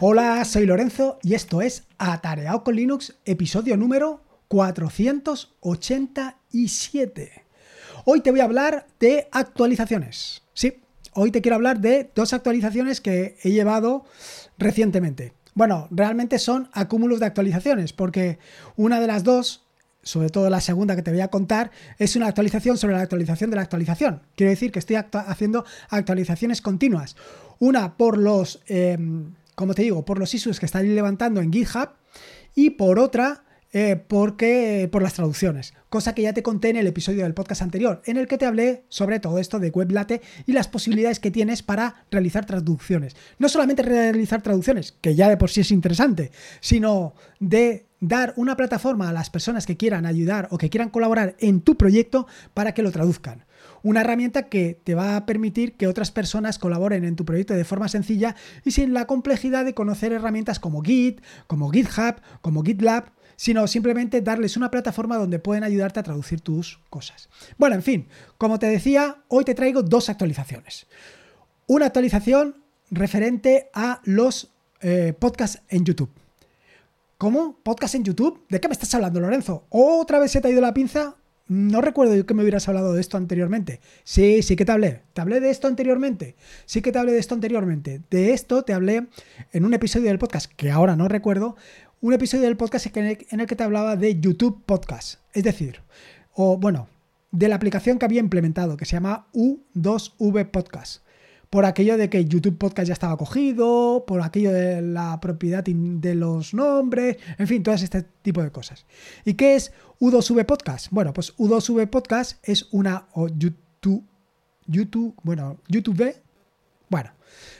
Hola, soy Lorenzo y esto es Atareado con Linux, episodio número 487. Hoy te voy a hablar de actualizaciones. Sí, hoy te quiero hablar de dos actualizaciones que he llevado recientemente. Bueno, realmente son acúmulos de actualizaciones, porque una de las dos, sobre todo la segunda que te voy a contar, es una actualización sobre la actualización de la actualización. Quiero decir que estoy haciendo actualizaciones continuas. Una por los, em, como te digo, por los issues que están levantando en GitHub y por otra eh, porque por las traducciones, cosa que ya te conté en el episodio del podcast anterior, en el que te hablé sobre todo esto de WebLate y las posibilidades que tienes para realizar traducciones. No solamente realizar traducciones, que ya de por sí es interesante, sino de dar una plataforma a las personas que quieran ayudar o que quieran colaborar en tu proyecto para que lo traduzcan. Una herramienta que te va a permitir que otras personas colaboren en tu proyecto de forma sencilla y sin la complejidad de conocer herramientas como Git, como GitHub, como GitLab sino simplemente darles una plataforma donde pueden ayudarte a traducir tus cosas. Bueno, en fin, como te decía, hoy te traigo dos actualizaciones. Una actualización referente a los eh, podcasts en YouTube. ¿Cómo? ¿Podcast en YouTube? ¿De qué me estás hablando, Lorenzo? ¿Otra vez se te ha ido la pinza? No recuerdo yo que me hubieras hablado de esto anteriormente. Sí, sí que te hablé. ¿Te hablé de esto anteriormente? Sí que te hablé de esto anteriormente. De esto te hablé en un episodio del podcast que ahora no recuerdo, un episodio del podcast en el que te hablaba de YouTube Podcast. Es decir, o bueno, de la aplicación que había implementado, que se llama U2V Podcast. Por aquello de que YouTube Podcast ya estaba cogido, por aquello de la propiedad de los nombres, en fin, todo este tipo de cosas. ¿Y qué es U2V Podcast? Bueno, pues U2V Podcast es una o YouTube, YouTube, bueno, YouTube, bueno,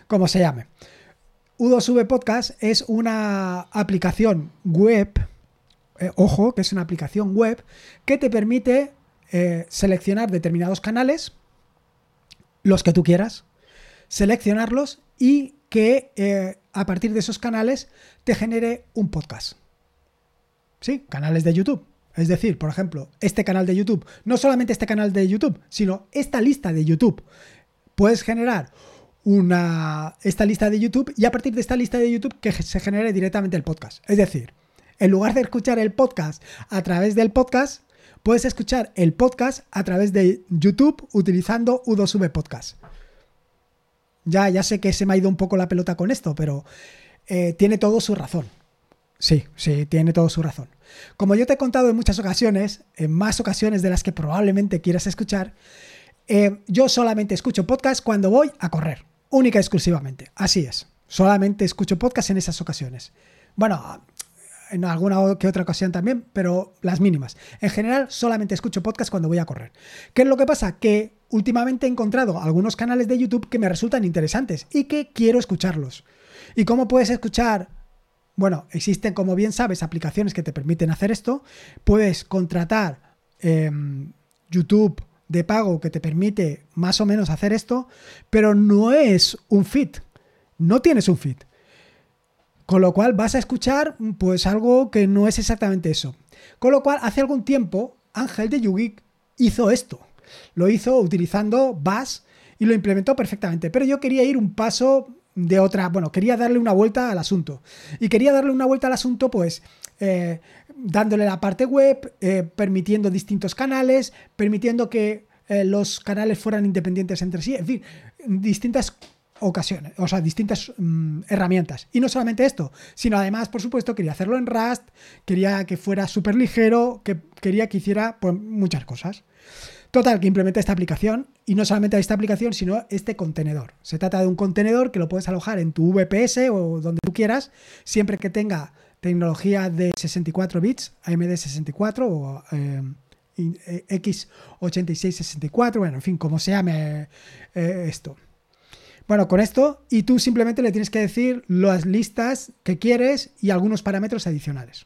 como se llame. U2V Podcast es una aplicación web, eh, ojo, que es una aplicación web que te permite eh, seleccionar determinados canales, los que tú quieras, seleccionarlos y que eh, a partir de esos canales te genere un podcast. ¿Sí? Canales de YouTube. Es decir, por ejemplo, este canal de YouTube, no solamente este canal de YouTube, sino esta lista de YouTube. Puedes generar una, esta lista de YouTube y a partir de esta lista de YouTube que se genere directamente el podcast. Es decir, en lugar de escuchar el podcast a través del podcast, puedes escuchar el podcast a través de YouTube utilizando U2V Podcast. Ya, ya sé que se me ha ido un poco la pelota con esto, pero eh, tiene todo su razón. Sí, sí, tiene todo su razón. Como yo te he contado en muchas ocasiones, en más ocasiones de las que probablemente quieras escuchar, eh, yo solamente escucho podcast cuando voy a correr única y exclusivamente. Así es. Solamente escucho podcast en esas ocasiones. Bueno, en alguna que otra ocasión también, pero las mínimas. En general, solamente escucho podcast cuando voy a correr. ¿Qué es lo que pasa? Que últimamente he encontrado algunos canales de YouTube que me resultan interesantes y que quiero escucharlos. ¿Y cómo puedes escuchar? Bueno, existen, como bien sabes, aplicaciones que te permiten hacer esto. Puedes contratar em, YouTube de pago que te permite más o menos hacer esto, pero no es un fit. No tienes un fit. Con lo cual vas a escuchar pues algo que no es exactamente eso. Con lo cual, hace algún tiempo, Ángel de Yugik hizo esto. Lo hizo utilizando Bash y lo implementó perfectamente. Pero yo quería ir un paso de otra, bueno, quería darle una vuelta al asunto. Y quería darle una vuelta al asunto, pues, eh, dándole la parte web, eh, permitiendo distintos canales, permitiendo que eh, los canales fueran independientes entre sí, en fin, distintas ocasiones, o sea, distintas mm, herramientas. Y no solamente esto, sino además, por supuesto, quería hacerlo en Rust, quería que fuera súper ligero, que quería que hiciera pues, muchas cosas. Total, que implementé esta aplicación y no solamente esta aplicación, sino este contenedor. Se trata de un contenedor que lo puedes alojar en tu VPS o donde tú quieras, siempre que tenga tecnología de 64 bits, AMD 64 o eh, X8664, bueno, en fin, como se llame eh, esto. Bueno, con esto, y tú simplemente le tienes que decir las listas que quieres y algunos parámetros adicionales.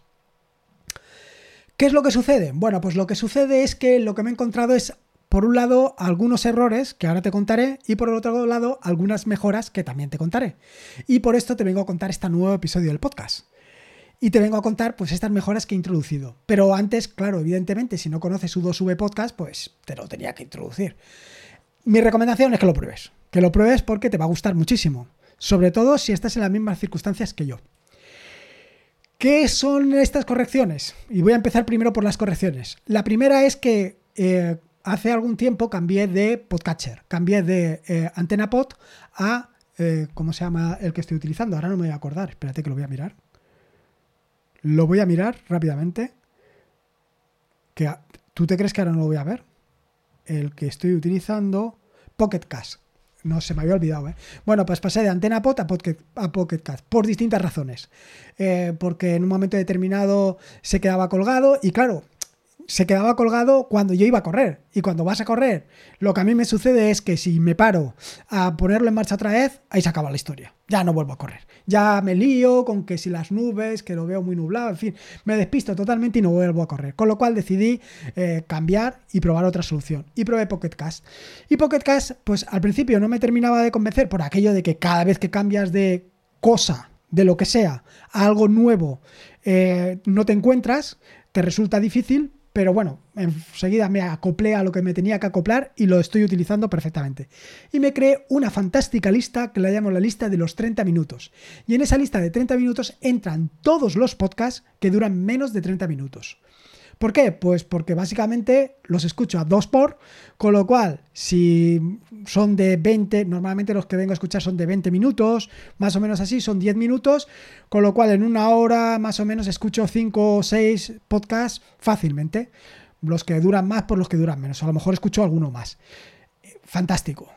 ¿Qué es lo que sucede? Bueno, pues lo que sucede es que lo que me he encontrado es, por un lado, algunos errores que ahora te contaré, y por el otro lado, algunas mejoras que también te contaré. Y por esto te vengo a contar este nuevo episodio del podcast y te vengo a contar pues estas mejoras que he introducido. Pero antes, claro, evidentemente, si no conoces U2V Podcast, pues te lo tenía que introducir. Mi recomendación es que lo pruebes. Que lo pruebes porque te va a gustar muchísimo. sobre todo si estás en las mismas circunstancias que yo. ¿Qué son estas correcciones? Y voy a empezar primero por las correcciones. La primera es que eh, hace algún tiempo cambié de podcatcher, cambié de eh, antena pod a, eh, ¿cómo se llama el que estoy utilizando? Ahora no me voy a acordar, espérate que lo voy a mirar. Lo voy a mirar rápidamente. Que, ¿Tú te crees que ahora no lo voy a ver? El que estoy utilizando, Pocket Cast. No se me había olvidado, ¿eh? Bueno, pues pasé de Antena Pod a Pocket, a por distintas razones. Eh, porque en un momento determinado se quedaba colgado y claro, se quedaba colgado cuando yo iba a correr. Y cuando vas a correr, lo que a mí me sucede es que si me paro a ponerlo en marcha otra vez, ahí se acaba la historia. Ya no vuelvo a correr. Ya me lío con que si las nubes, que lo veo muy nublado, en fin, me despisto totalmente y no vuelvo a correr. Con lo cual decidí eh, cambiar y probar otra solución. Y probé Pocket Cast. Y Pocket Cast, pues al principio no me terminaba de convencer por aquello de que cada vez que cambias de cosa, de lo que sea, a algo nuevo, eh, no te encuentras, te resulta difícil, pero bueno, enseguida me acoplé a lo que me tenía que acoplar y lo estoy utilizando perfectamente. Y me creé una fantástica lista que la llamo la lista de los 30 minutos. Y en esa lista de 30 minutos entran todos los podcasts que duran menos de 30 minutos. ¿Por qué? Pues porque básicamente los escucho a dos por, con lo cual, si son de 20, normalmente los que vengo a escuchar son de 20 minutos, más o menos así, son 10 minutos, con lo cual en una hora más o menos escucho 5 o 6 podcasts fácilmente. Los que duran más por los que duran menos, a lo mejor escucho alguno más. Fantástico.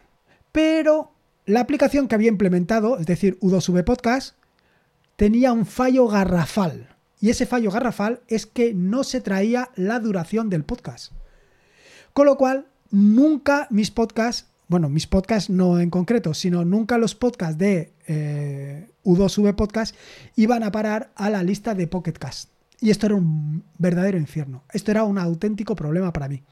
Pero la aplicación que había implementado, es decir, U2V Podcast, tenía un fallo garrafal. Y ese fallo garrafal es que no se traía la duración del podcast. Con lo cual, nunca mis podcasts, bueno, mis podcasts no en concreto, sino nunca los podcasts de eh, U2V Podcast iban a parar a la lista de Pocket Cast. Y esto era un verdadero infierno. Esto era un auténtico problema para mí.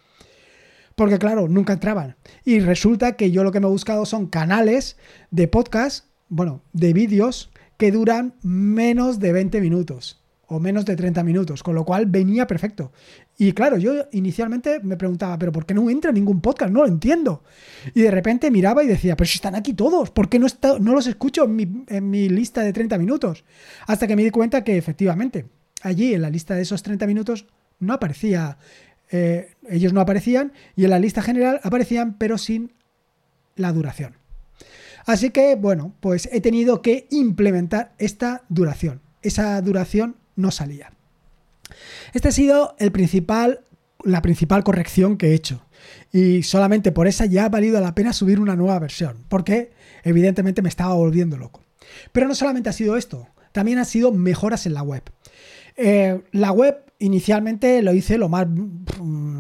Porque claro, nunca entraban. Y resulta que yo lo que me he buscado son canales de podcast, bueno, de vídeos que duran menos de 20 minutos o menos de 30 minutos, con lo cual venía perfecto. Y claro, yo inicialmente me preguntaba, pero ¿por qué no entra ningún podcast? No lo entiendo. Y de repente miraba y decía, pero si están aquí todos, ¿por qué no, los escucho en mi, lista de 30 minutos? Hasta que me di cuenta que efectivamente, allí en la lista de esos 30 minutos no aparecía, eh, ellos no aparecían y en la lista general aparecían, pero sin la duración. Así que, bueno, pues he tenido que implementar esta duración. Esa duración no salía. Esta ha sido la principal corrección que he hecho. Y solamente por esa ya ha valido la pena subir una nueva versión, porque evidentemente me estaba volviendo loco. Pero no solamente ha sido esto, también ha sido mejoras en la web. Eh, la web inicialmente lo hice lo más,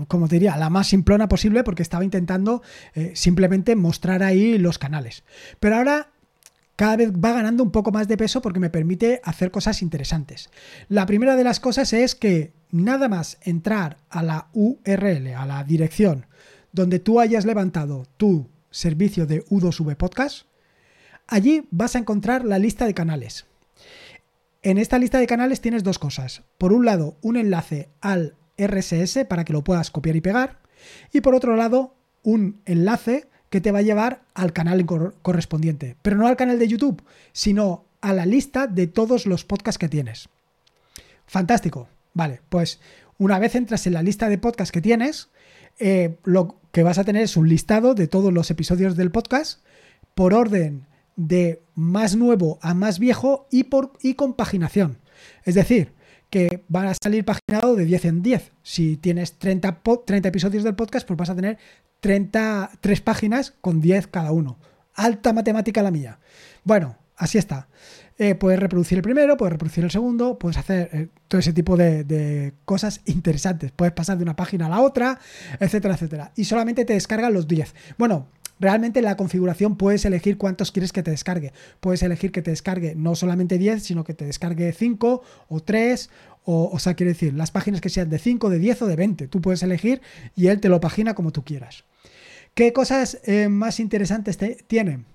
como te diría, la más simplona posible porque estaba intentando eh, simplemente mostrar ahí los canales. Pero ahora cada vez va ganando un poco más de peso porque me permite hacer cosas interesantes. La primera de las cosas es que nada más entrar a la URL, a la dirección donde tú hayas levantado tu servicio de U2V Podcast, allí vas a encontrar la lista de canales. En esta lista de canales tienes dos cosas. Por un lado, un enlace al RSS para que lo puedas copiar y pegar. Y por otro lado, un enlace que te va a llevar al canal correspondiente. Pero no al canal de YouTube, sino a la lista de todos los podcasts que tienes. Fantástico. Vale, pues una vez entras en la lista de podcasts que tienes, eh, lo que vas a tener es un listado de todos los episodios del podcast por orden de más nuevo a más viejo y, por, y con paginación. Es decir, que van a salir paginado de 10 en 10. Si tienes 30, 30 episodios del podcast, pues vas a tener 33 páginas con 10 cada uno. Alta matemática la mía. Bueno, así está. Eh, puedes reproducir el primero, puedes reproducir el segundo, puedes hacer eh, todo ese tipo de, cosas interesantes. Puedes pasar de una página a la otra, etcétera, etcétera. Y solamente te descargan los 10. Bueno, Realmente la configuración puedes elegir cuántos quieres que te descargue. Puedes elegir que te descargue no solamente 10, sino que te descargue 5 o 3 o, o sea, quiere decir, las páginas que sean de 5, de 10 o de 20. Tú puedes elegir y él te lo pagina como tú quieras. ¿Qué cosas eh, más interesantes tiene?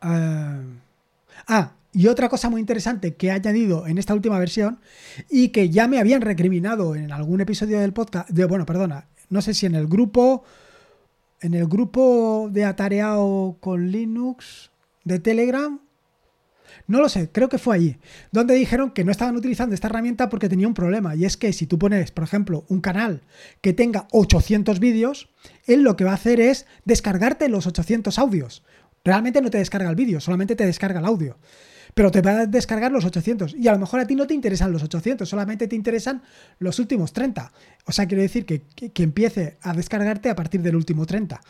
ah, ah y otra cosa muy interesante que he añadido en esta última versión y que ya me habían recriminado en algún episodio del podcast, bueno, perdona, no sé si en el grupo en el grupo de Atareado con Linux, de Telegram no lo sé, creo que fue allí, donde dijeron que no estaban utilizando esta herramienta porque tenía un problema. Y es que si tú pones, por ejemplo, un canal que tenga 800 vídeos, él lo que va a hacer es descargarte los 800 audios. Realmente no te descarga el vídeo, solamente te descarga el audio. Pero te va a descargar los 800. Y a lo mejor a ti no te interesan los 800, solamente te interesan los últimos 30. O sea, quiere decir que, que empiece a descargarte a partir del último 30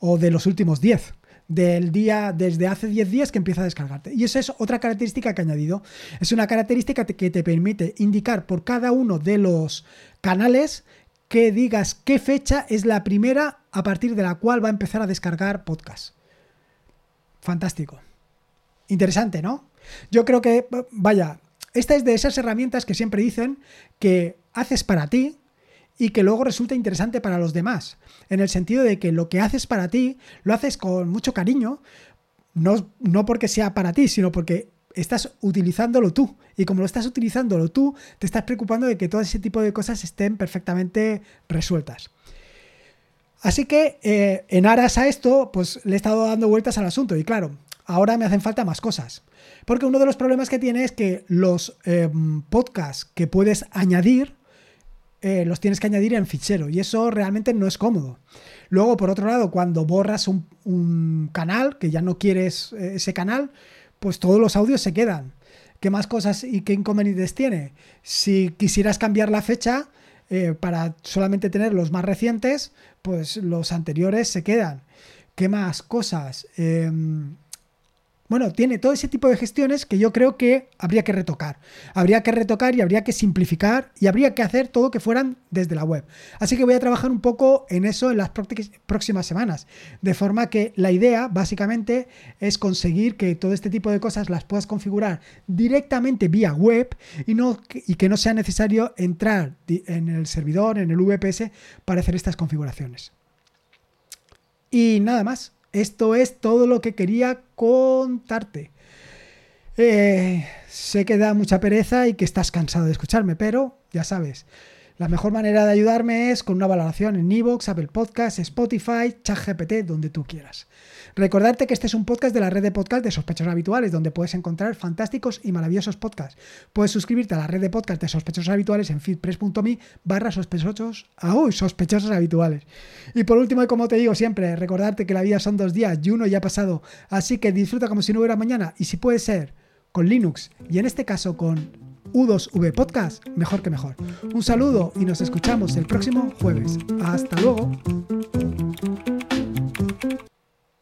o de los últimos 10 del día desde hace 10 días que empieza a descargarte. Y esa es otra característica que he añadido. Es una característica que te permite indicar por cada uno de los canales que digas qué fecha es la primera a partir de la cual va a empezar a descargar podcast. Fantástico. Interesante, ¿no? Yo creo que, vaya, esta es de esas herramientas que siempre dicen que haces para ti, y que luego resulta interesante para los demás, en el sentido de que lo que haces para ti lo haces con mucho cariño, no, no porque sea para ti, sino porque estás utilizándolo tú. Y como lo estás utilizándolo tú, te estás preocupando de que todo ese tipo de cosas estén perfectamente resueltas. Así que eh, en aras a esto, pues le he estado dando vueltas al asunto. Y claro, ahora me hacen falta más cosas. Porque uno de los problemas que tiene es que los eh, podcasts que puedes añadir eh, los tienes que añadir en fichero y eso realmente no es cómodo. Luego, por otro lado, cuando borras un, canal, que ya no quieres eh, ese canal, pues todos los audios se quedan. ¿Qué más cosas y qué inconvenientes tiene? Si quisieras cambiar la fecha eh, para solamente tener los más recientes, pues los anteriores se quedan. ¿Qué más cosas? Em, bueno, tiene todo ese tipo de gestiones que yo creo que habría que retocar. Habría que retocar y habría que simplificar y habría que hacer todo que fueran desde la web. Así que voy a trabajar un poco en eso en las próximas semanas. De forma que la idea básicamente es conseguir que todo este tipo de cosas las puedas configurar directamente vía web y, no, y que no sea necesario entrar en el servidor, en el VPS, para hacer estas configuraciones. Y nada más. Esto es todo lo que quería contarte. Eh, sé que da mucha pereza y que estás cansado de escucharme, pero ya sabes, la mejor manera de ayudarme es con una valoración en Evox, Apple Podcasts, Spotify, ChatGPT, donde tú quieras. Recordarte que este es un podcast de la red de podcast de sospechosos habituales, donde puedes encontrar fantásticos y maravillosos podcasts. Puedes suscribirte a la red de podcast de sospechosos habituales en feedpress.me barra sospechosos, ah, sospechosos habituales. Y por último, y como te digo siempre, recordarte que la vida son dos días y uno ya ha pasado, así que disfruta como si no hubiera mañana y si puede ser con Linux y en este caso con U2V Podcast, mejor que mejor. Un saludo y nos escuchamos el próximo jueves. Hasta luego.